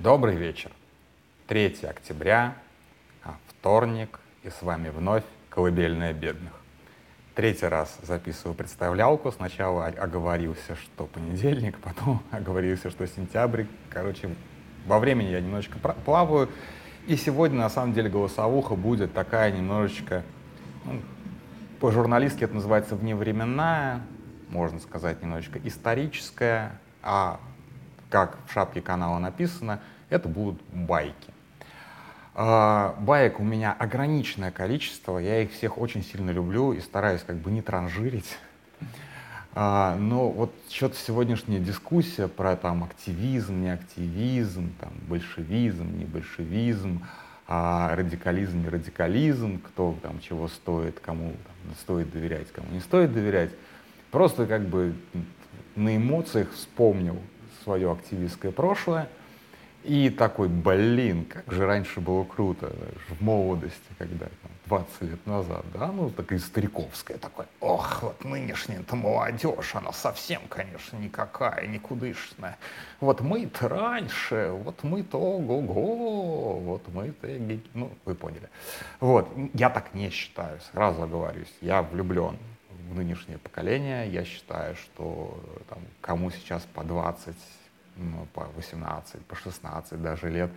Добрый вечер. 3 октября, а, вторник, и с вами вновь «Колыбельная бедных». Третий раз записываю представлялку. Сначала оговорился, что понедельник, потом оговорился, что сентябрь. Короче, во времени я немножечко плаваю. И сегодня, на самом деле, голосовуха будет такая немножечко, ну, по-журналистски это называется вневременная, можно сказать, немножечко историческая, а как в шапке канала написано, это будут байки. А, баек у меня ограниченное количество, я их всех очень сильно люблю и стараюсь как бы не транжирить. А, но вот что-то сегодняшняя дискуссия про там активизм, не активизм, там большевизм, не большевизм, а радикализм, не радикализм, кто там чего стоит, кому там, стоит доверять, кому не стоит доверять. Просто как бы на эмоциях вспомнил свое активистское прошлое и такой, блин, как же раньше было круто, в молодости, когда там, 20 лет назад, да, ну, такая стариковская, такой, ох, вот нынешняя-то молодежь, она совсем, конечно, никакая, никудышная. Вот мы-то раньше, вот мы-то ого-го, вот мы-то, ну, вы поняли. Вот, я так не считаю, сразу оговорюсь, я влюблен в нынешнее поколение, я считаю, что там, кому сейчас по 20 ну, по 18, по 16 даже лет,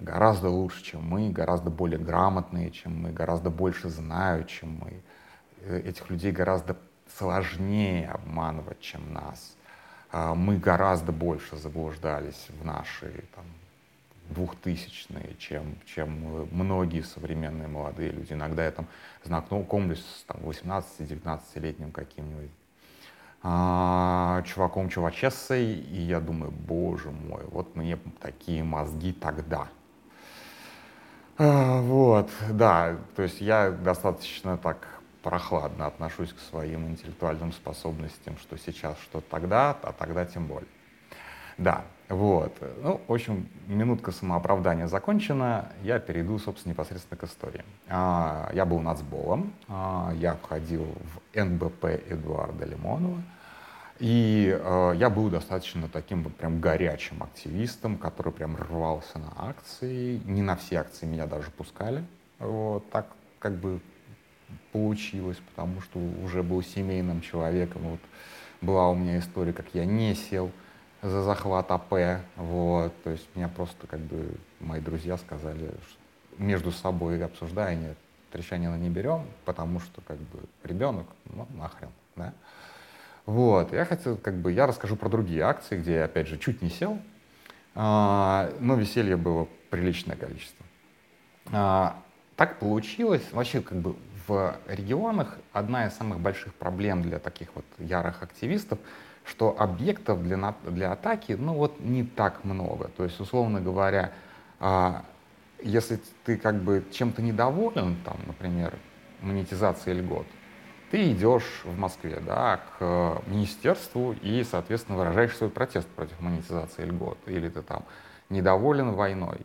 гораздо лучше, чем мы, гораздо более грамотные, чем мы, гораздо больше знают, чем мы. Э, этих людей гораздо сложнее обманывать, чем нас. А, мы гораздо больше заблуждались в наши там, двухтысячные, чем, чем многие современные молодые люди. Иногда я там знакомлюсь с там, 18-19-летним каким-нибудь а, чуваком чувачессой, и я думаю, боже мой, вот мне такие мозги тогда. А, вот, да, то есть я достаточно так прохладно отношусь к своим интеллектуальным способностям, что сейчас, что тогда, а тогда тем более. Да, вот. Ну, в общем, минутка самооправдания закончена. Я перейду, собственно, непосредственно к истории. А, я был нацболом, я входил в НБП Эдуарда Лимонова. И э, я был достаточно таким вот прям горячим активистом, который прям рвался на акции. Не на все акции меня даже пускали. Вот так как бы получилось, потому что уже был семейным человеком. Вот была у меня история, как я не сел за захват АП. Вот. То есть меня просто как бы мои друзья сказали, что между собой обсуждая, нет, Трещанина не берем, потому что как бы ребенок, ну нахрен, да. Вот, я хотел, как бы, я расскажу про другие акции, где я, опять же, чуть не сел, а, но веселья было приличное количество. А, так получилось, вообще, как бы, в регионах одна из самых больших проблем для таких вот ярых активистов, что объектов для, для атаки, ну вот, не так много. То есть, условно говоря, а, если ты как бы чем-то недоволен, там, например, монетизацией льгот, ты идешь в Москве да, к министерству и, соответственно, выражаешь свой протест против монетизации льгот. Или ты там недоволен войной,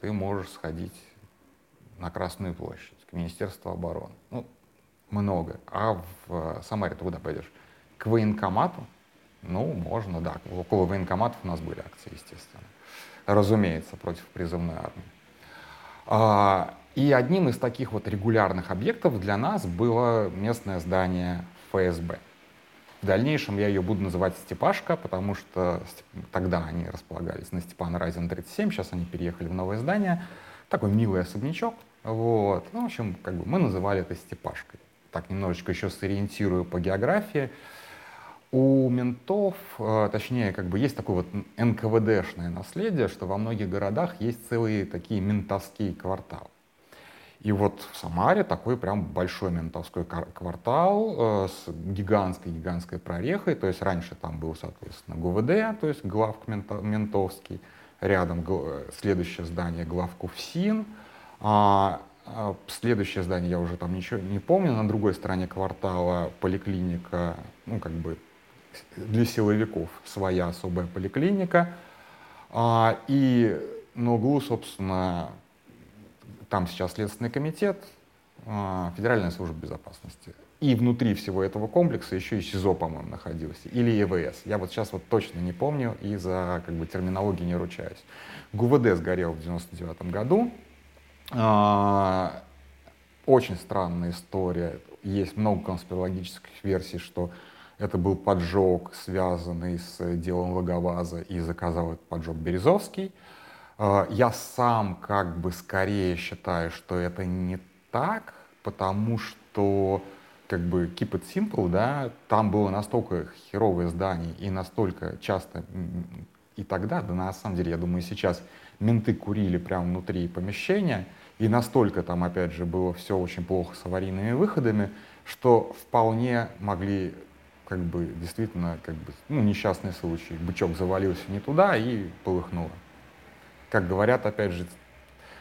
ты можешь сходить на Красную площадь, к Министерству обороны. Ну, много. А в Самаре ты куда пойдешь? К военкомату? Ну, можно, да. Около военкоматов у нас были акции, естественно. Разумеется, против призывной армии. И одним из таких вот регулярных объектов для нас было местное здание ФСБ. В дальнейшем я ее буду называть Степашка, потому что тогда они располагались на Степана Разина 37, сейчас они переехали в новое здание. Такой милый особнячок. Вот. Ну, в общем, как бы мы называли это Степашкой. Так немножечко еще сориентирую по географии. У ментов, э, точнее, как бы есть такое вот НКВДшное наследие, что во многих городах есть целые такие ментовские кварталы. И вот в Самаре такой прям большой ментовской квартал э, с гигантской-гигантской прорехой. То есть раньше там был, соответственно, ГУВД, то есть главк ментовский. Рядом следующее здание главку ФСИН. А, а следующее здание я уже там ничего не помню. На другой стороне квартала поликлиника, ну как бы для силовиков своя особая поликлиника. А, и на углу, собственно, там сейчас Следственный комитет, а, Федеральная служба безопасности. И внутри всего этого комплекса еще и СИЗО, по-моему, находился. Или ЕВС. Я вот сейчас вот точно не помню и за как бы, терминологией не ручаюсь. ГУВД сгорел в 99 году. А, очень странная история. Есть много конспирологических версий, что это был поджог, связанный с делом Логоваза, и заказал этот поджог Березовский. А, я сам как бы скорее считаю, что это не так, потому что как бы keep it simple, да, там было настолько херовое здание и настолько часто и тогда, да на самом деле, я думаю, сейчас менты курили прямо внутри помещения, и настолько там, опять же, было все очень плохо с аварийными выходами, что вполне могли как бы действительно как бы ну, несчастный случай. Бычок завалился не туда и полыхнуло. Как говорят, опять же,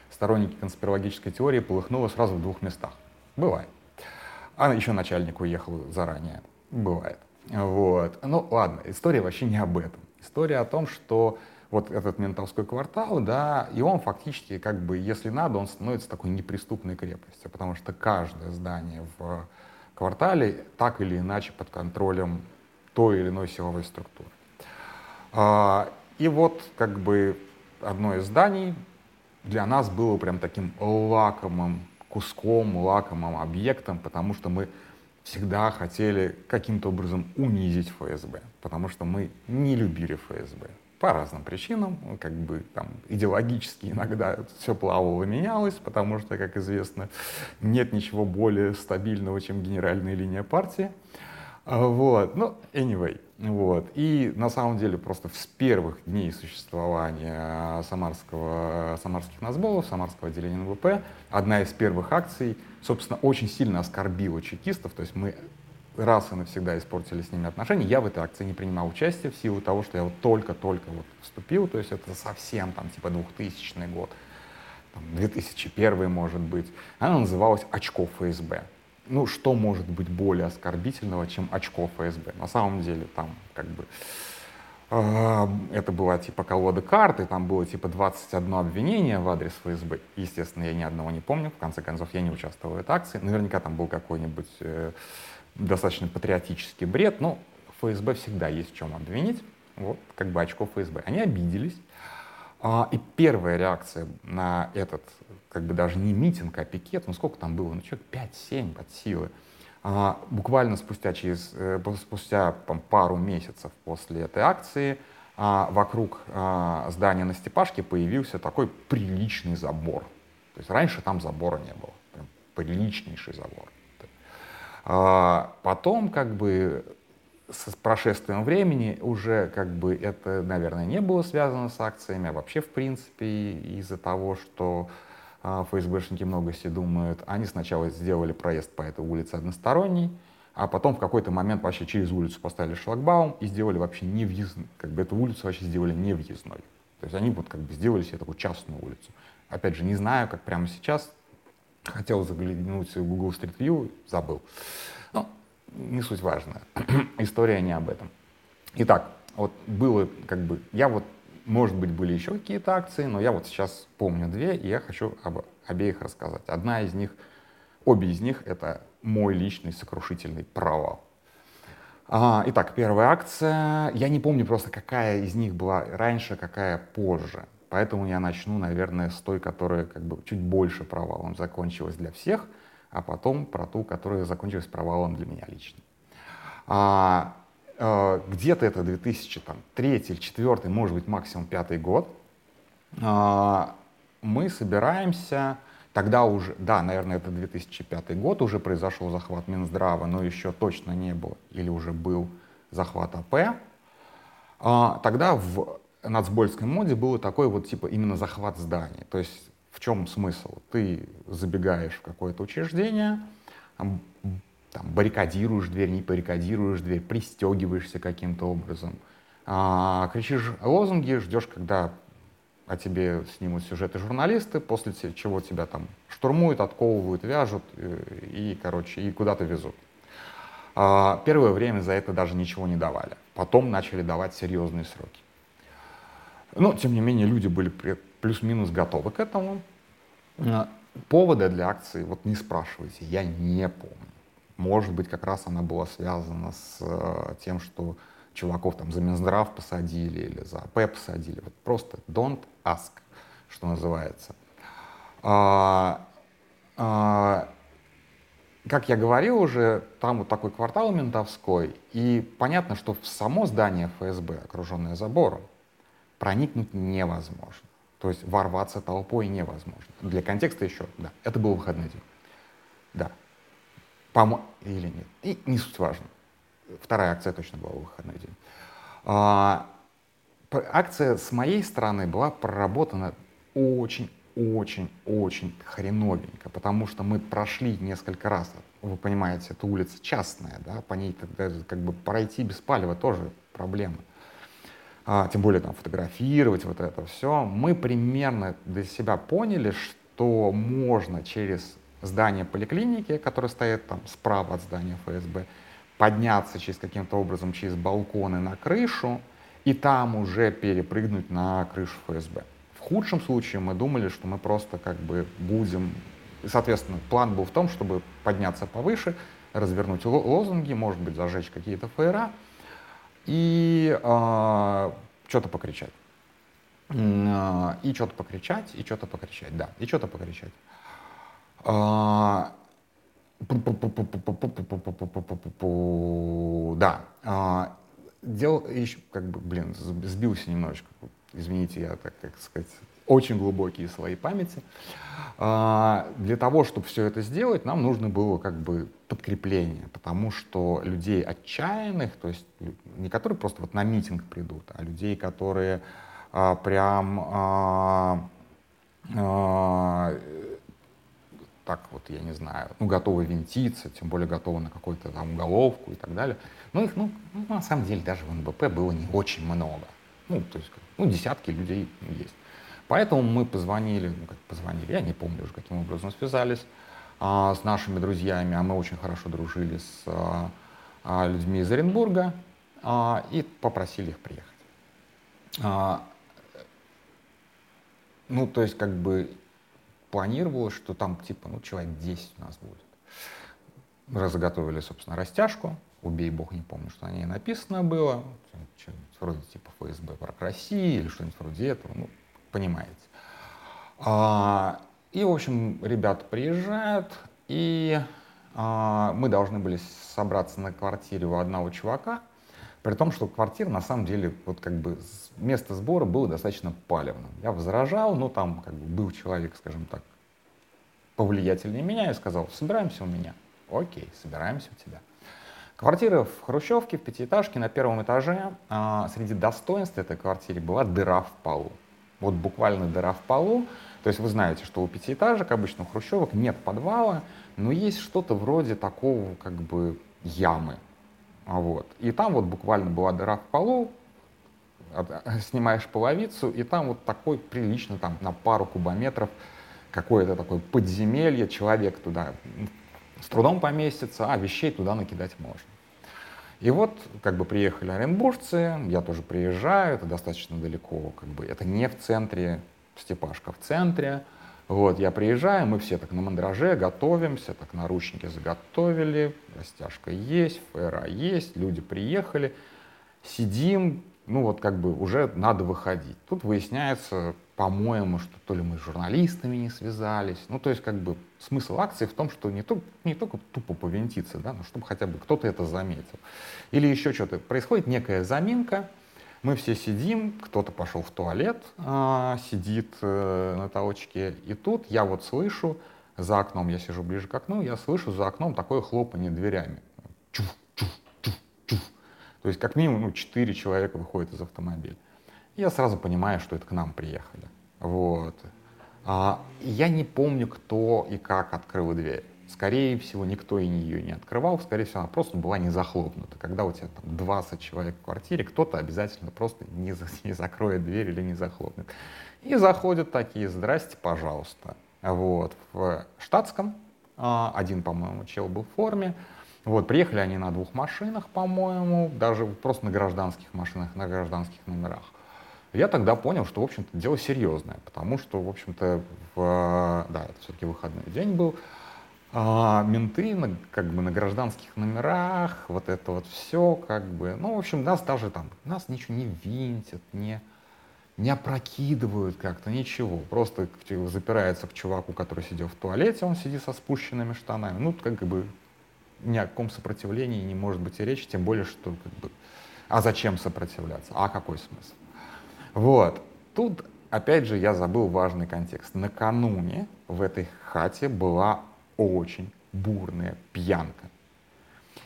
сторонники конспирологической теории, полыхнуло сразу в двух местах. Бывает. А еще начальник уехал заранее. Бывает. Вот. Ну ладно, история вообще не об этом. История о том, что вот этот ментовской квартал, да, и он фактически, как бы, если надо, он становится такой неприступной крепостью, потому что каждое здание в квартале так или иначе под контролем той или иной силовой структуры. А, и вот, как бы, одно из зданий для нас было прям таким лакомым куском, лакомым объектом, потому что мы всегда хотели каким-то образом унизить ФСБ, потому что мы не любили ФСБ по разным причинам, как бы там идеологически иногда все плавало менялось, потому что, как известно, нет ничего более стабильного, чем генеральная линия партии. А, вот, ну, anyway, вот. И на самом деле просто с первых дней существования самарского, самарских назболов, самарского отделения НВП, одна из первых акций, собственно, очень сильно оскорбила чекистов, то есть мы раз и навсегда испортили с ними отношения. Я в этой акции не принимал участие в силу того, что я вот только-только вот вступил, то есть это совсем там типа 2000 год, там, 2001 может быть. Она называлась «Очко ФСБ». Ну, что может быть более оскорбительного, чем очко ФСБ? На самом деле там как бы э, это была типа колода карт, и там было типа 21 обвинение в адрес ФСБ. Естественно, я ни одного не помню, в конце концов, я не участвовал в этой акции. Наверняка там был какой-нибудь э, достаточно патриотический бред, но ФСБ всегда есть в чем обвинить. Вот, как бы очко ФСБ. Они обиделись. А, и первая реакция на этот, как бы даже не митинг, а пикет, ну сколько там было, ну человек 5-7 под силы, а, буквально спустя, через, э, спустя там, пару месяцев после этой акции а, вокруг а, здания на Степашке появился такой приличный забор. То есть раньше там забора не было, прям приличнейший забор. А потом, как бы, с прошествием времени уже, как бы, это, наверное, не было связано с акциями, а вообще, в принципе, из-за того, что а, ФСБшники много себе думают, они сначала сделали проезд по этой улице односторонний, а потом в какой-то момент вообще через улицу поставили шлагбаум и сделали вообще не как бы эту улицу вообще сделали не въездной. То есть они вот как бы сделали себе такую частную улицу. Опять же, не знаю, как прямо сейчас Хотел заглянуть в Google Street View, забыл. Ну, не суть важно. История не об этом. Итак, вот было как бы, я вот, может быть, были еще какие-то акции, но я вот сейчас помню две, и я хочу об обеих рассказать. Одна из них, обе из них, это мой личный сокрушительный провал. А, итак, первая акция. Я не помню просто, какая из них была раньше, какая позже. Поэтому я начну, наверное, с той, которая как бы чуть больше провалом закончилась для всех, а потом про ту, которая закончилась провалом для меня лично. А, где-то это 2003 или 2004, может быть, максимум пятый год. А, мы собираемся, тогда уже, да, наверное, это 2005 год, уже произошел захват Минздрава, но еще точно не было, или уже был захват АП. А, тогда в нацбольской моде было такой вот типа именно захват здания. То есть в чем смысл? Ты забегаешь в какое-то учреждение, там, баррикадируешь дверь, не баррикадируешь дверь, пристегиваешься каким-то образом, а, кричишь лозунги, ждешь, когда о тебе снимут сюжеты журналисты, после чего тебя там штурмуют, отковывают, вяжут э, и, короче, и куда-то везут. А, первое время за это даже ничего не давали. Потом начали давать серьезные сроки. Но, тем не менее, люди были плюс-минус готовы к этому. А, повода для акции, вот не спрашивайте, я не помню. Может быть, как раз она была связана с э, тем, что чуваков там за Минздрав посадили или за АП посадили. Вот просто don't ask, что называется. А, а, как я говорил уже, там вот такой квартал ментовской, и понятно, что в само здание ФСБ, окруженное забором, проникнуть невозможно. То есть ворваться толпой невозможно. Для контекста еще, да, это был выходной день. Да. Помо... Или нет. И не суть важно. Вторая акция точно была выходной день. А, акция с моей стороны была проработана очень очень-очень хреновенько, потому что мы прошли несколько раз, вы понимаете, эта улица частная, да, по ней как бы пройти без палева тоже проблема. А, тем более там фотографировать вот это все. Мы примерно для себя поняли, что можно через здание поликлиники, которое стоит там справа от здания ФСБ, подняться через каким-то образом через балконы на крышу и там уже перепрыгнуть на крышу ФСБ. В худшем случае мы думали, что мы просто как бы будем... Соответственно, план был в том, чтобы подняться повыше, развернуть лозунги, может быть, зажечь какие-то фейера и э, что-то покричать. Э, и что-то покричать, и что-то покричать, да, и что-то покричать. Да. Делал еще, как бы, блин, сбился немножечко извините, я, так как сказать, очень глубокие слои памяти. Для того, чтобы все это сделать, нам нужно было как бы подкрепление, потому что людей отчаянных, то есть не которые просто вот на митинг придут, а людей, которые прям так вот, я не знаю, ну, готовы винтиться, тем более готовы на какую-то там уголовку и так далее. Ну, их, ну, на самом деле, даже в НБП было не очень много. Ну, то есть, ну, десятки людей есть. Поэтому мы позвонили, ну, как позвонили, я не помню уже, каким образом связались а, с нашими друзьями, а мы очень хорошо дружили с а, а, людьми из Оренбурга, а, и попросили их приехать. А, ну, то есть, как бы планировалось, что там, типа, ну, человек 10 у нас будет. Мы заготовили, собственно, растяжку, убей бог, не помню, что на ней написано было, что-нибудь вроде типа ФСБ враг России или что-нибудь вроде этого, ну, понимаете. А, и, в общем, ребята приезжают, и а, мы должны были собраться на квартире у одного чувака, при том, что квартира, на самом деле, вот как бы место сбора было достаточно палевным. Я возражал, но там как бы был человек, скажем так, повлиятельнее меня и сказал, собираемся у меня. Окей, собираемся у тебя. Квартира в Хрущевке, в пятиэтажке, на первом этаже. А, среди достоинств этой квартиры была дыра в полу. Вот буквально дыра в полу. То есть вы знаете, что у пятиэтажек, обычно у хрущевок, нет подвала, но есть что-то вроде такого как бы ямы. А вот. И там вот буквально была дыра в полу, снимаешь половицу, и там вот такой прилично, там на пару кубометров, какое-то такое подземелье, человек туда с трудом поместится, а вещей туда накидать можно. И вот как бы приехали оренбуржцы, я тоже приезжаю, это достаточно далеко, как бы это не в центре, Степашка в центре. Вот, я приезжаю, мы все так на мандраже готовимся, так наручники заготовили, растяжка есть, фэра есть, люди приехали, сидим, ну вот как бы уже надо выходить. Тут выясняется, по-моему, что то ли мы с журналистами не связались. Ну, то есть, как бы, смысл акции в том, что не, то, не только тупо повинтиться, да, но чтобы хотя бы кто-то это заметил. Или еще что-то. Происходит некая заминка, мы все сидим, кто-то пошел в туалет, а, сидит а, на толчке, и тут я вот слышу за окном, я сижу ближе к окну, я слышу за окном такое хлопанье дверями. Чуф, чуф, чуф, чуф. То есть как минимум ну, 4 человека выходят из автомобиля я сразу понимаю, что это к нам приехали. Вот. А, я не помню, кто и как открыл дверь. Скорее всего, никто и ее не открывал, скорее всего, она просто была не захлопнута. Когда у тебя там 20 человек в квартире, кто-то обязательно просто не, за, не закроет дверь или не захлопнет. И заходят такие, здрасте, пожалуйста. Вот, в штатском, а, один, по-моему, чел был в форме, вот, приехали они на двух машинах, по-моему, даже просто на гражданских машинах, на гражданских номерах. Я тогда понял, что, в общем-то, дело серьезное, потому что, в общем-то, в, да, это все-таки выходной день был, А менты на, как бы на гражданских номерах, вот это вот все, как бы, ну, в общем, нас даже там, нас ничего не винтят, не, не опрокидывают как-то, ничего. Просто запирается к чуваку, который сидел в туалете, он сидит со спущенными штанами. Ну, как бы ни о каком сопротивлении не может быть и речи, тем более, что как бы, а зачем сопротивляться? А какой смысл? Вот. Тут, опять же, я забыл важный контекст. Накануне в этой хате была очень бурная пьянка.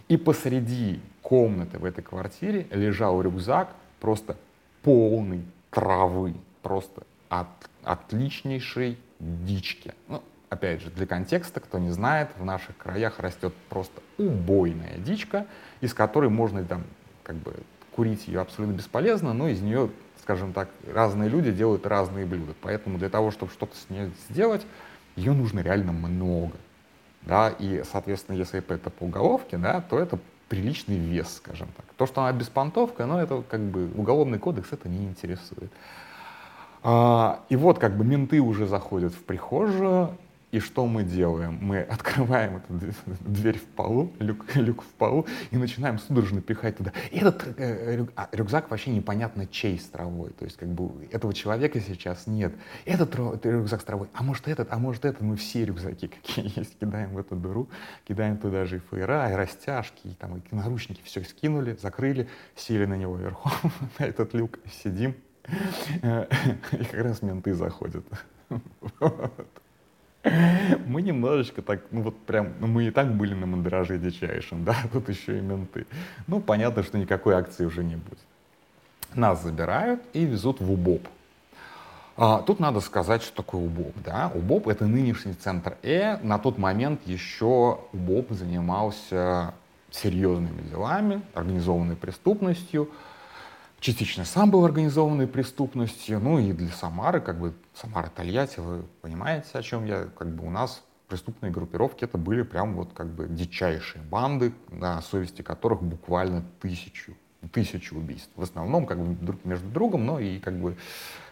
И посреди комнаты в этой квартире лежал рюкзак просто полный травы, просто от отличнейшей дички. Ну, опять же, для контекста, кто не знает, в наших краях растет просто убойная дичка, из которой можно там как бы курить ее абсолютно бесполезно, но из нее, скажем так, разные люди делают разные блюда. Поэтому для того, чтобы что-то с ней сделать, ее нужно реально много. Да, и, соответственно, если это по уголовке, да, то это приличный вес, скажем так. То, что она беспонтовка, но это как бы уголовный кодекс это не интересует. А, и вот как бы менты уже заходят в прихожую, и что мы делаем? Мы открываем эту дверь в полу, люк, люк в полу, и начинаем судорожно пихать туда. И этот э, рюк, а, рюкзак вообще непонятно чей с травой. То есть как бы этого человека сейчас нет. Этот, рюкзак с травой, а может этот, а может этот. Мы все рюкзаки, какие есть, кидаем в эту дыру, кидаем туда же и фейера, и растяжки, и, там, и наручники. Все скинули, закрыли, сели на него верхом, на этот люк, сидим. И как раз менты заходят. Мы немножечко так, ну вот прям, ну мы и так были на мандраже дичайшем, да, тут еще и менты. Ну, понятно, что никакой акции уже не будет. Нас забирают и везут в УБОП. А, тут надо сказать, что такое УБОП. Да? УБОП — это нынешний центр Э. На тот момент еще УБОП занимался серьезными делами, организованной преступностью, частично сам был организованной преступностью, ну и для Самары, как бы Самара Тольятти, вы понимаете, о чем я, как бы у нас преступные группировки это были прям вот как бы дичайшие банды, на совести которых буквально тысячу, тысячу убийств. В основном как бы друг между другом, но и как бы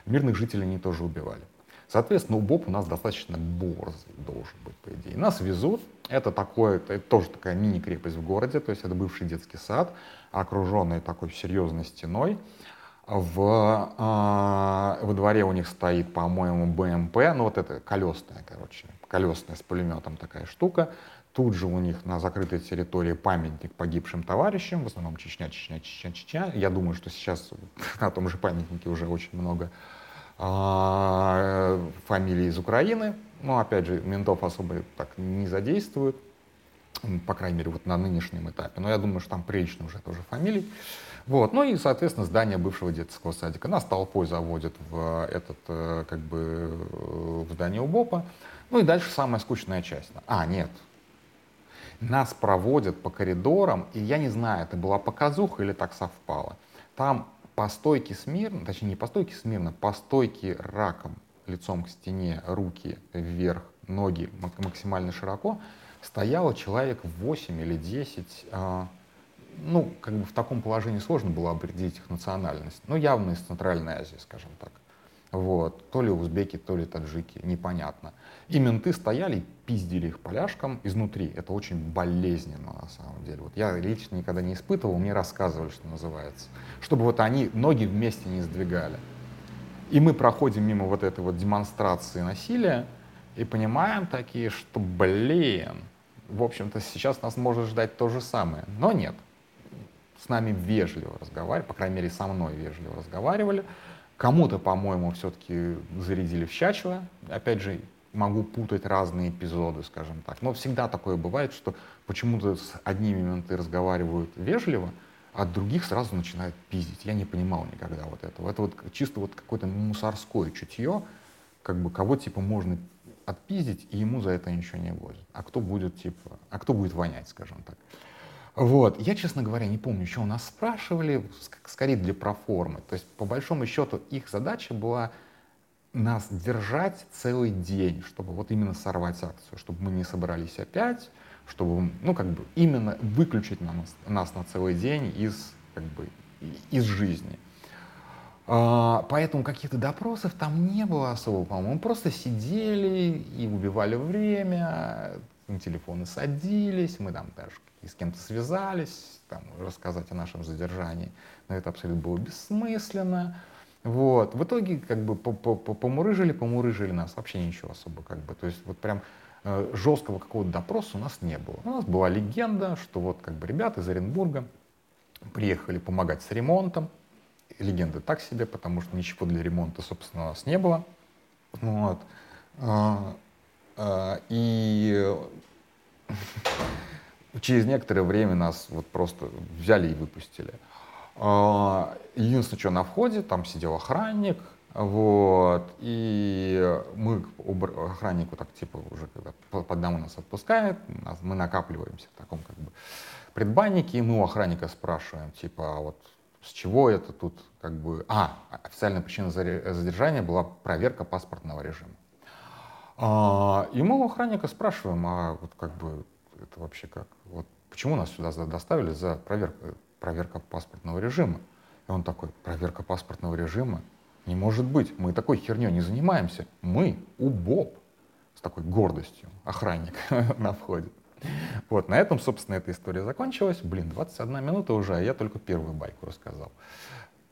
мирных жителей они тоже убивали. Соответственно, УБОП у нас достаточно борзый должен быть, по идее. Нас везут, это, такое, это тоже такая мини-крепость в городе, то есть это бывший детский сад, окруженный такой серьезной стеной. В, э, во дворе у них стоит, по-моему, БМП, ну вот это колесная, короче, колесная с пулеметом такая штука. Тут же у них на закрытой территории памятник погибшим товарищам, в основном Чечня, Чечня, Чечня, Чечня. Я думаю, что сейчас на том же памятнике уже очень много э, фамилий из Украины. Но, опять же, ментов особо так не задействуют по крайней мере, вот на нынешнем этапе. Но я думаю, что там прилично уже тоже фамилий. Вот. Ну и, соответственно, здание бывшего детского садика. Нас толпой заводят в этот, э, как бы, в здание УБОПа. Ну и дальше самая скучная часть. А, нет. Нас проводят по коридорам, и я не знаю, это была показуха или так совпало. Там по стойке смирно, точнее не по стойке смирно, по стойке раком, лицом к стене, руки вверх, ноги максимально широко, стояло человек 8 или 10, а, ну, как бы в таком положении сложно было определить их национальность, но явно из Центральной Азии, скажем так. Вот. То ли узбеки, то ли таджики, непонятно. И менты стояли пиздили их поляшком изнутри. Это очень болезненно на самом деле. Вот я лично никогда не испытывал, мне рассказывали, что называется. Чтобы вот они ноги вместе не сдвигали. И мы проходим мимо вот этой вот демонстрации насилия и понимаем такие, что, блин, в общем-то, сейчас нас может ждать то же самое. Но нет. С нами вежливо разговаривали, по крайней мере, со мной вежливо разговаривали. Кому-то, по-моему, все-таки зарядили в чачело. Опять же, могу путать разные эпизоды, скажем так. Но всегда такое бывает, что почему-то с одними менты разговаривают вежливо, а других сразу начинают пиздить. Я не понимал никогда вот этого. Это вот чисто вот какое-то мусорское чутье, как бы кого типа можно отпиздить, и ему за это ничего не будет. А кто будет, типа, а кто будет вонять, скажем так. Вот. Я, честно говоря, не помню, что у нас спрашивали, скорее для проформы. То есть, по большому счету, их задача была нас держать целый день, чтобы вот именно сорвать акцию, чтобы мы не собрались опять, чтобы, ну, как бы, именно выключить на нас, нас на целый день из, как бы, из жизни. А, поэтому каких-то допросов там не было особо, по-моему. Мы просто сидели и убивали время, на телефоны садились, мы там даже с кем-то связались, там, рассказать о нашем задержании, но это абсолютно было бессмысленно. Вот. В итоге как бы помурыжили, помурыжили нас, вообще ничего особо как бы. То есть вот прям э, жесткого какого-то допроса у нас не было. У нас была легенда, что вот как бы ребята из Оренбурга приехали помогать с ремонтом. Легенда так себе, потому что ничего для ремонта, собственно, у нас не было. Вот. А, а, и через некоторое время нас вот просто взяли и выпустили. А, единственное, что на входе, там сидел охранник, вот, и мы охраннику так типа уже когда по одному нас отпускает, мы накапливаемся в таком как бы предбаннике, и мы у охранника спрашиваем, типа, а вот с чего это тут как бы... А, официальная причина задержания была проверка паспортного режима. А, и мы у охранника спрашиваем, а вот как бы это вообще как? Вот почему нас сюда доставили за проверку проверка паспортного режима. И он такой, проверка паспортного режима? Не может быть, мы такой херней не занимаемся. Мы УБОП. С такой гордостью. Охранник на входе. Вот, на этом, собственно, эта история закончилась. Блин, 21 минута уже, а я только первую байку рассказал.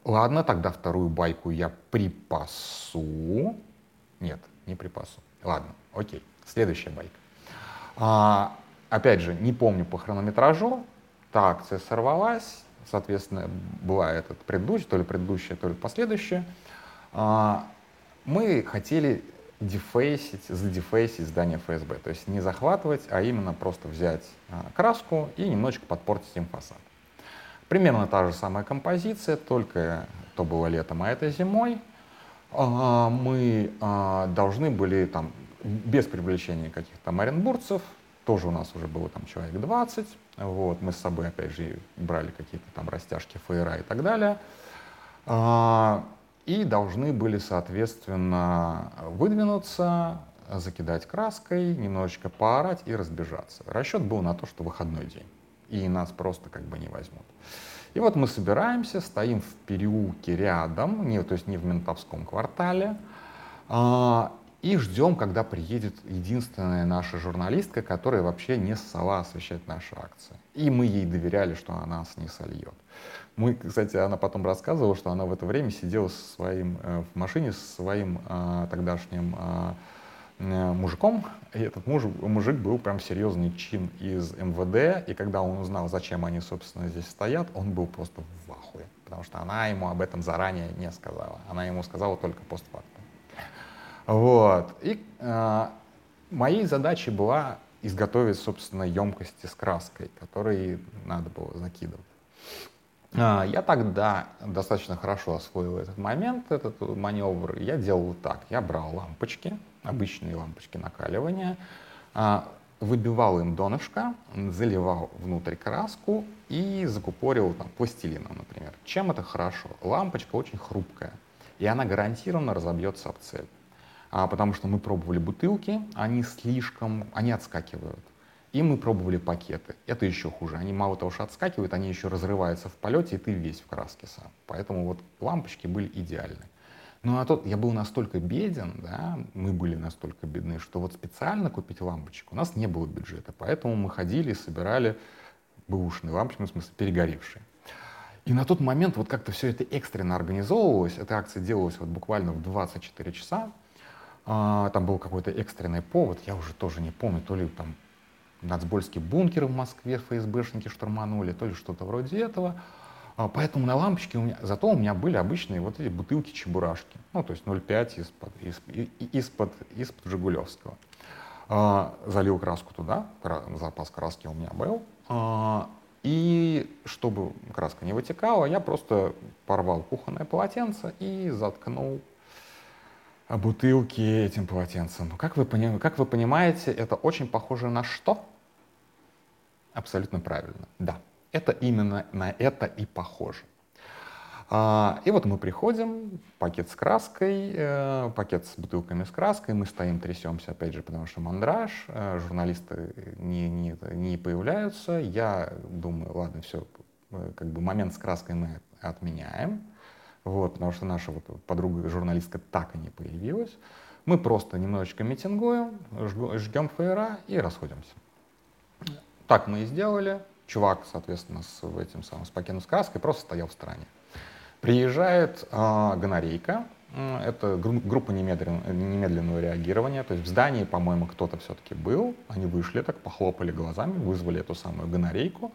Ладно, тогда вторую байку я припасу. Нет, не припасу. Ладно, окей. Следующая байка. А, опять же, не помню по хронометражу, та акция сорвалась, соответственно, была этот предыдущий, то ли предыдущая, то ли последующая. А, мы хотели дефейсить, задефейсить здание ФСБ, то есть не захватывать, а именно просто взять а, краску и немножечко подпортить им фасад. Примерно та же самая композиция, только то было летом, а это зимой. А, мы должны были там без привлечения каких-то там оренбургцев, тоже у нас уже было там человек 20, вот, мы с собой, опять же, брали какие-то там растяжки, фейера и так далее. А, и должны были, соответственно, выдвинуться, закидать краской, немножечко поорать и разбежаться. Расчет был на то, что выходной день, и нас просто как бы не возьмут. И вот мы собираемся, стоим в переулке рядом, не, то есть не в ментовском квартале, а, и ждем, когда приедет единственная наша журналистка, которая вообще не ссала освещать наши акции. И мы ей доверяли, что она нас не сольет. Мы, кстати, она потом рассказывала, что она в это время сидела со своим, э, в машине со своим э, тогдашним э, э, мужиком, и этот муж, мужик был прям серьезный чин из МВД, и когда он узнал, зачем они, собственно, здесь стоят, он был просто в ахуе, потому что она ему об этом заранее не сказала. Она ему сказала только постфактум. Вот. И э, моей задачей была изготовить, собственно, емкости с краской, которые надо было закидывать. А, я тогда достаточно хорошо освоил этот момент, этот маневр. Я делал так. Я брал лампочки, обычные лампочки накаливания, а, выбивал им донышко, заливал внутрь краску и закупорил там, пластилином, например. Чем это хорошо? Лампочка очень хрупкая, и она гарантированно разобьется об цель а, потому что мы пробовали бутылки, они слишком, они отскакивают. И мы пробовали пакеты. Это еще хуже. Они мало того, что отскакивают, они еще разрываются в полете, и ты весь в краске сам. Поэтому вот лампочки были идеальны. Ну а тот, я был настолько беден, да, мы были настолько бедны, что вот специально купить лампочек у нас не было бюджета. Поэтому мы ходили и собирали бэушные лампочки, ну, в смысле перегоревшие. И на тот момент вот как-то все это экстренно организовывалось. Эта акция делалась вот буквально в 24 часа. А, там был какой-то экстренный повод, я уже тоже не помню, то ли там нацбольский бункер в Москве ФСБшники штурманули, то ли что-то вроде этого. А, поэтому на лампочке у меня, зато у меня были обычные вот эти бутылки-чебурашки, ну, то есть 0,5 из-под, из, из-под, из-под Жигулевского. А, залил краску туда, запас краски у меня был. А, и чтобы краска не вытекала, я просто порвал кухонное полотенце и заткнул бутылки этим полотенцем. Как вы, пони... как вы понимаете, это очень похоже на что? Абсолютно правильно. Да, это именно на это и похоже. А, и вот мы приходим, пакет с краской, э, пакет с бутылками с краской, мы стоим, трясемся, опять же, потому что мандраж, э, журналисты не, не, не появляются. Я думаю, ладно, все, э, как бы момент с краской мы отменяем. Вот, потому что наша вот подруга журналистка так и не появилась. Мы просто немножечко митингуем, жгем фейера и расходимся. Так мы и сделали. Чувак, соответственно, с этим самым с пакетом с краской просто стоял в стороне. Приезжает э, гонорейка, это группа немедленного, немедленного реагирования. То есть в здании, по-моему, кто-то все-таки был. Они вышли так, похлопали глазами, вызвали эту самую гонорейку.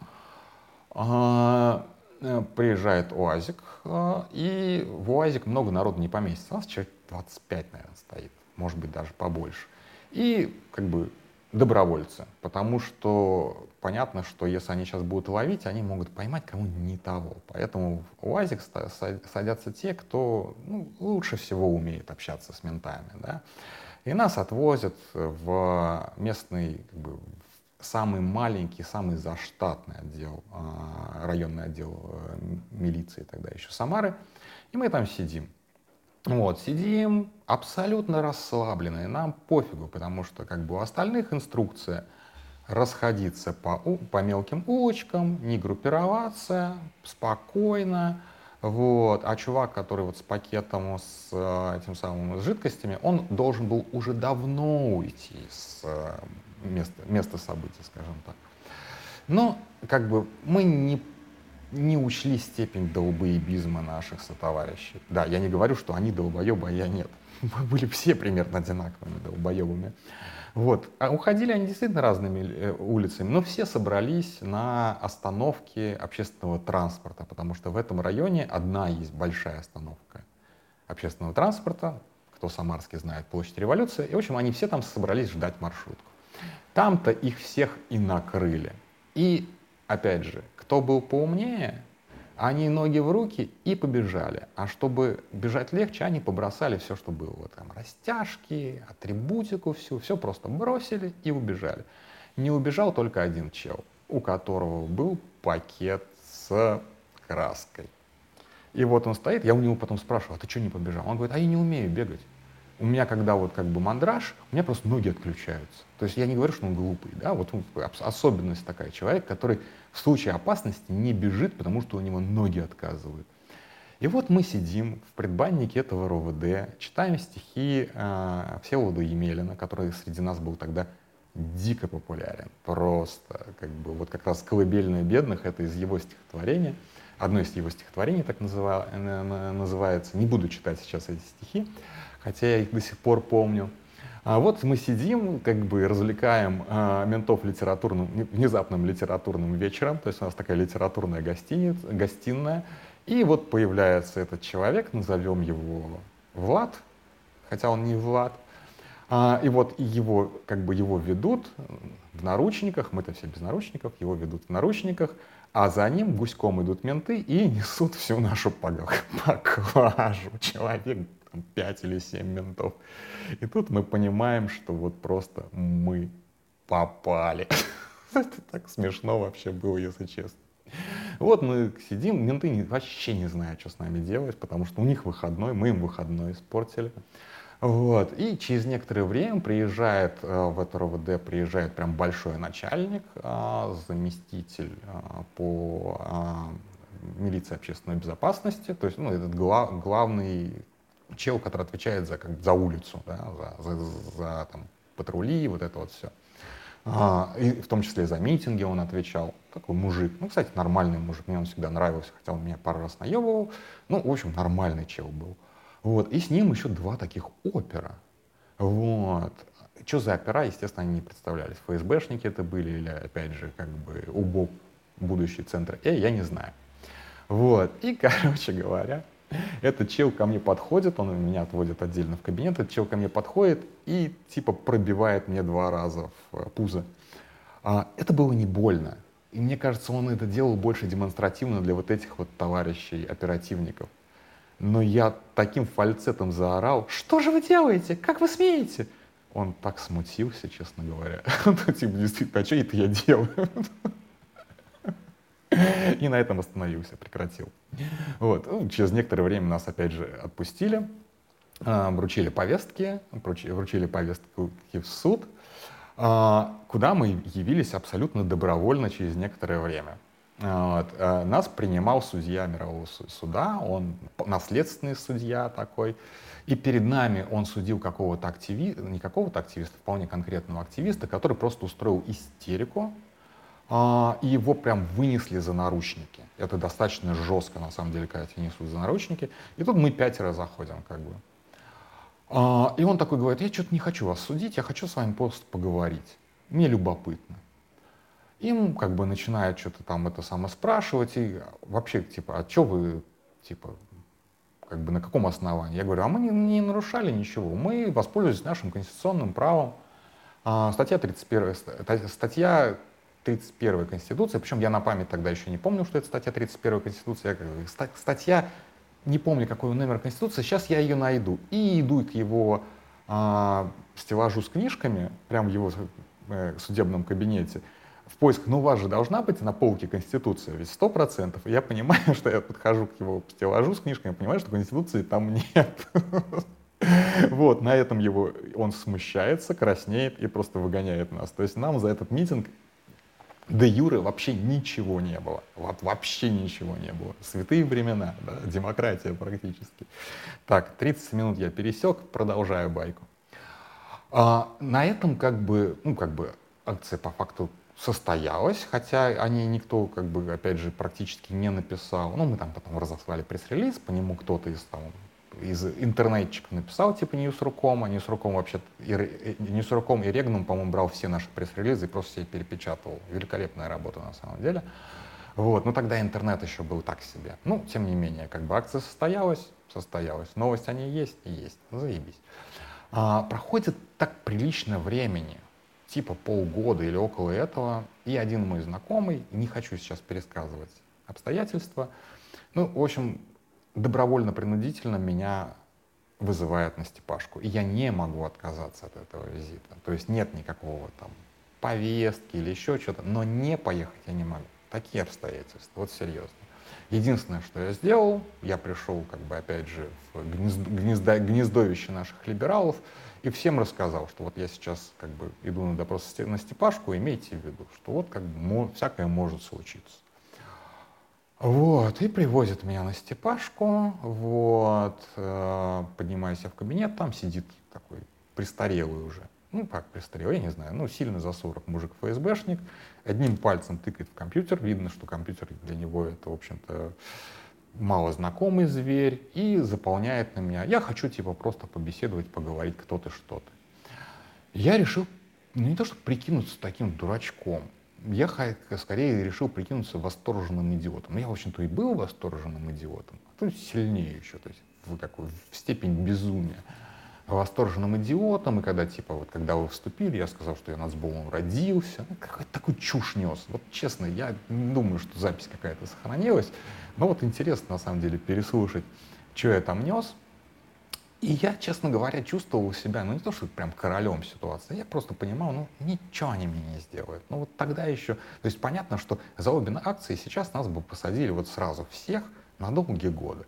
Э, приезжает УАЗик, а, и в УАЗик много народу не поместится. У нас человек 25, наверное, стоит, может быть, даже побольше. И как бы добровольцы, потому что понятно, что если они сейчас будут ловить, они могут поймать кого-нибудь не того. Поэтому в УАЗик садятся те, кто ну, лучше всего умеет общаться с ментами. Да? И нас отвозят в местный, как бы, самый маленький, самый заштатный отдел, а, районный отдел э, милиции тогда еще Самары. И мы там сидим. Вот, сидим абсолютно расслабленные, нам пофигу, потому что как бы у остальных инструкция расходиться по, по мелким улочкам, не группироваться, спокойно, вот. А чувак, который вот с пакетом, с э, этим самым с жидкостями, он должен был уже давно уйти с места, места событий, скажем так. Но как бы мы не не учли степень долбоебизма наших сотоварищей. Да, я не говорю, что они долбоебы, а я нет. Мы были все примерно одинаковыми долбоебами. Вот. А уходили они действительно разными э, улицами, но все собрались на остановке общественного транспорта, потому что в этом районе одна есть большая остановка общественного транспорта, кто Самарский знает, площадь революции. И, в общем, они все там собрались ждать маршрутку. Там-то их всех и накрыли. И, опять же, кто был поумнее, они ноги в руки и побежали. А чтобы бежать легче, они побросали все, что было. Вот там растяжки, атрибутику всю, все просто бросили и убежали. Не убежал только один чел, у которого был пакет с краской. И вот он стоит, я у него потом спрашиваю, а ты что не побежал? Он говорит, а я не умею бегать. У меня, когда вот как бы мандраж, у меня просто ноги отключаются. То есть я не говорю, что он глупый, да, вот особенность такая, человек, который в случае опасности не бежит, потому что у него ноги отказывают. И вот мы сидим в предбаннике этого РОВД, читаем стихи э, Всеволода Емелина, который среди нас был тогда дико популярен. Просто, как бы, вот как раз «Колыбельная бедных» — это из его стихотворения. Одно из его стихотворений так называ, называется. Не буду читать сейчас эти стихи, хотя я их до сих пор помню. А вот мы сидим, как бы развлекаем а, ментов литературным, внезапным литературным вечером, то есть у нас такая литературная гостиница, гостиная, и вот появляется этот человек, назовем его Влад, хотя он не Влад, а, и вот его, как бы его ведут в наручниках, мы-то все без наручников, его ведут в наручниках, а за ним гуськом идут менты и несут всю нашу поклажу. Человек там, 5 или 7 ментов. И тут мы понимаем, что вот просто мы попали. Это так смешно вообще было, если честно. Вот мы сидим, менты вообще не знают, что с нами делать, потому что у них выходной, мы им выходной испортили. Вот. И через некоторое время приезжает э, в это РОВД, приезжает прям большой начальник, э, заместитель э, по милиции общественной безопасности, то есть ну, этот глав, главный чел, который отвечает за, как, за улицу, да, за, за, за там, патрули, вот это вот все. А, и в том числе за митинги он отвечал. Такой мужик. Ну, кстати, нормальный мужик. Мне он всегда нравился, хотя он меня пару раз наебывал. Ну, в общем, нормальный чел был. Вот. И с ним еще два таких опера. Вот. Что за опера, естественно, они не представлялись. ФСБшники это были или, опять же, как бы УБО, будущий центр Э, я не знаю. Вот. И, короче говоря, этот чел ко мне подходит, он меня отводит отдельно в кабинет, этот чел ко мне подходит и типа пробивает мне два раза в э, пузо. А, это было не больно. И мне кажется, он это делал больше демонстративно для вот этих вот товарищей оперативников. Но я таким фальцетом заорал, что же вы делаете? Как вы смеете? Он так смутился, честно говоря. Типа, действительно, а что это я делаю? И на этом остановился, прекратил. Вот. Ну, через некоторое время нас опять же отпустили, а, вручили повестки, вручили повестки в суд, а, куда мы явились абсолютно добровольно через некоторое время. Вот. Э, нас принимал судья мирового суда, он наследственный судья такой. И перед нами он судил какого-то активиста, не какого-то активиста, вполне конкретного активиста, который просто устроил истерику, а, и его прям вынесли за наручники. Это достаточно жестко, на самом деле, когда тебя несут за наручники. И тут мы пятеро заходим, как бы. А, и он такой говорит, я что-то не хочу вас судить, я хочу с вами просто поговорить. Мне любопытно. Им как бы начинают что-то там это самое спрашивать, и вообще, типа, а что вы, типа, как бы на каком основании? Я говорю, а мы не, не нарушали ничего, мы воспользовались нашим конституционным правом. А, статья 31, статья 31 Конституции, причем я на память тогда еще не помню, что это статья 31 Конституции, я, статья, не помню, какой номер Конституции, сейчас я ее найду. И иду к его а, стеллажу с книжками, прямо в его э, судебном кабинете, в поиск, ну у вас же должна быть на полке Конституция, ведь сто процентов. Я понимаю, что я подхожу к его стеллажу с книжками, понимаю, что Конституции там нет. Вот, на этом его, он смущается, краснеет и просто выгоняет нас. То есть нам за этот митинг до Юры вообще ничего не было. Вот вообще ничего не было. Святые времена, да, демократия практически. Так, 30 минут я пересек, продолжаю байку. А, на этом как бы, ну как бы акция по факту состоялась, хотя они никто, как бы, опять же, практически не написал. Ну, мы там потом разослали пресс-релиз, по нему кто-то из там из интернетчиков написал, типа Ньюсруком, а Ньюсруком вообще, и, Ньюсруком и Регнум, по-моему, брал все наши пресс-релизы и просто все перепечатывал. Великолепная работа на самом деле. Вот, ну тогда интернет еще был так себе. Ну, тем не менее, как бы акция состоялась, состоялась. Новость о ней есть и есть. Заебись. А, проходит так прилично времени типа полгода или около этого, и один мой знакомый, не хочу сейчас пересказывать обстоятельства, ну, в общем, добровольно-принудительно меня вызывает на Степашку, и я не могу отказаться от этого визита. То есть нет никакого там повестки или еще что-то, но не поехать я не могу. Такие обстоятельства, вот серьезно. Единственное, что я сделал, я пришел, как бы, опять же, в гнездо, гнездо, гнездовище наших либералов, и всем рассказал, что вот я сейчас как бы иду на допрос на Степашку, имейте в виду, что вот как бы всякое может случиться. Вот, и привозят меня на Степашку, вот, э, поднимаюсь я в кабинет, там сидит такой престарелый уже, ну как престарелый, я не знаю, ну сильно за 40 мужик ФСБшник, одним пальцем тыкает в компьютер, видно, что компьютер для него это, в общем-то, малознакомый зверь и заполняет на меня. Я хочу типа просто побеседовать, поговорить, кто ты, что ты. Я решил, ну не то, что прикинуться таким дурачком, я скорее решил прикинуться восторженным идиотом. Я, в общем-то, и был восторженным идиотом, а то такой еще, то есть в, такой, в степень безумия восторженным идиотом, и когда, типа, вот, когда вы вступили, я сказал, что я нацболом родился, ну, какой-то такой чушь нес. Вот честно, я не думаю, что запись какая-то сохранилась, но вот интересно, на самом деле, переслушать, что я там нес. И я, честно говоря, чувствовал себя, ну не то, что прям королем ситуации, я просто понимал, ну ничего они мне не сделают. Ну вот тогда еще, то есть понятно, что за обе акции сейчас нас бы посадили вот сразу всех на долгие годы.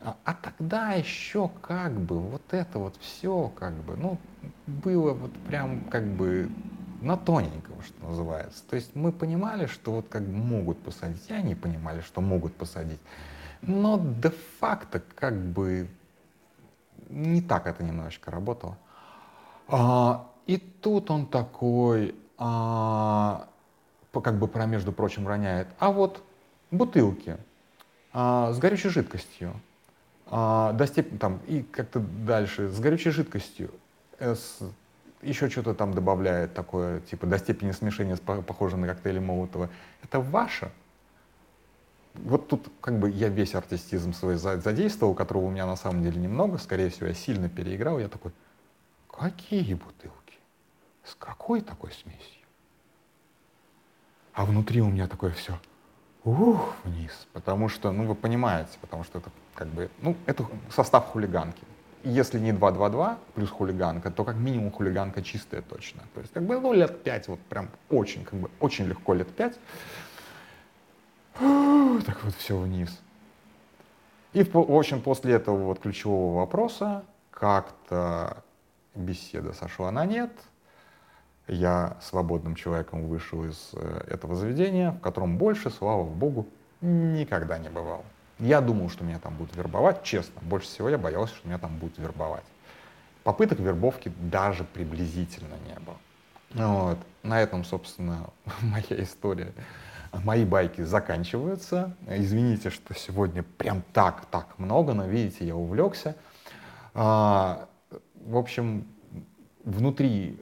А, а тогда еще как бы вот это вот все как бы, ну, было вот прям как бы на тоненького, что называется. То есть мы понимали, что вот как бы могут посадить, и они понимали, что могут посадить. Но де-факто как бы не так это немножечко работало. А, и тут он такой, а, как бы про между прочим роняет, а вот бутылки а, с горючей жидкостью а, до степени, там, и как-то дальше, с горючей жидкостью, э, с, еще что-то там добавляет такое, типа до степени смешения, похоже на коктейли Молотова. Это ваше? Вот тут как бы я весь артистизм свой задействовал, которого у меня на самом деле немного, скорее всего, я сильно переиграл. Я такой, какие бутылки? С какой такой смесью? А внутри у меня такое все, ух, вниз. Потому что, ну вы понимаете, потому что это как бы, ну, это состав хулиганки. Если не 2-2-2 плюс хулиганка, то как минимум хулиганка чистая точно. То есть как бы, ну, лет 5, вот прям очень, как бы, очень легко лет 5. Так вот все вниз. И, в общем, после этого вот ключевого вопроса как-то беседа сошла на нет. я свободным человеком вышел из э, этого заведения, в котором больше, слава богу, никогда не бывал. Я думал, что меня там будут вербовать, честно. Больше всего я боялся, что меня там будут вербовать. Попыток вербовки даже приблизительно не было. Вот. На этом, собственно, моя история, мои байки заканчиваются. Извините, что сегодня прям так, так много, но видите, я увлекся. А, в общем, внутри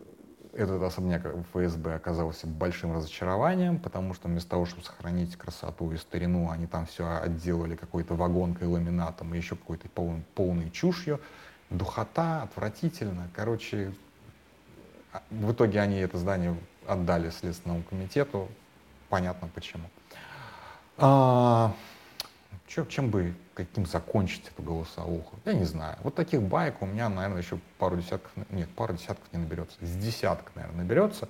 этот особняк ФСБ оказался большим разочарованием, потому что вместо того, чтобы сохранить красоту и старину, они там все отделали какой-то вагонкой, ламинатом и еще какой-то полной, полной чушью. Духота, отвратительно. Короче, а, в итоге они это здание отдали Следственному комитету. Понятно почему. А, чем, чем бы, каким закончить эту голосовуху? Я не знаю. Вот таких байк у меня, наверное, еще пару десятков, нет, пару десятков не наберется. С десяток, наверное, наберется.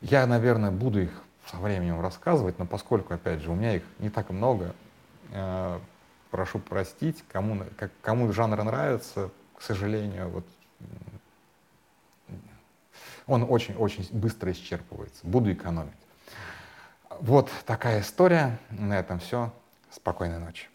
Я, наверное, буду их со временем рассказывать, но поскольку, опять же, у меня их не так много, э, прошу простить, кому, как, кому жанр нравится, к сожалению, вот он очень-очень быстро исчерпывается. Буду экономить. Вот такая история. На этом все. Спокойной ночи.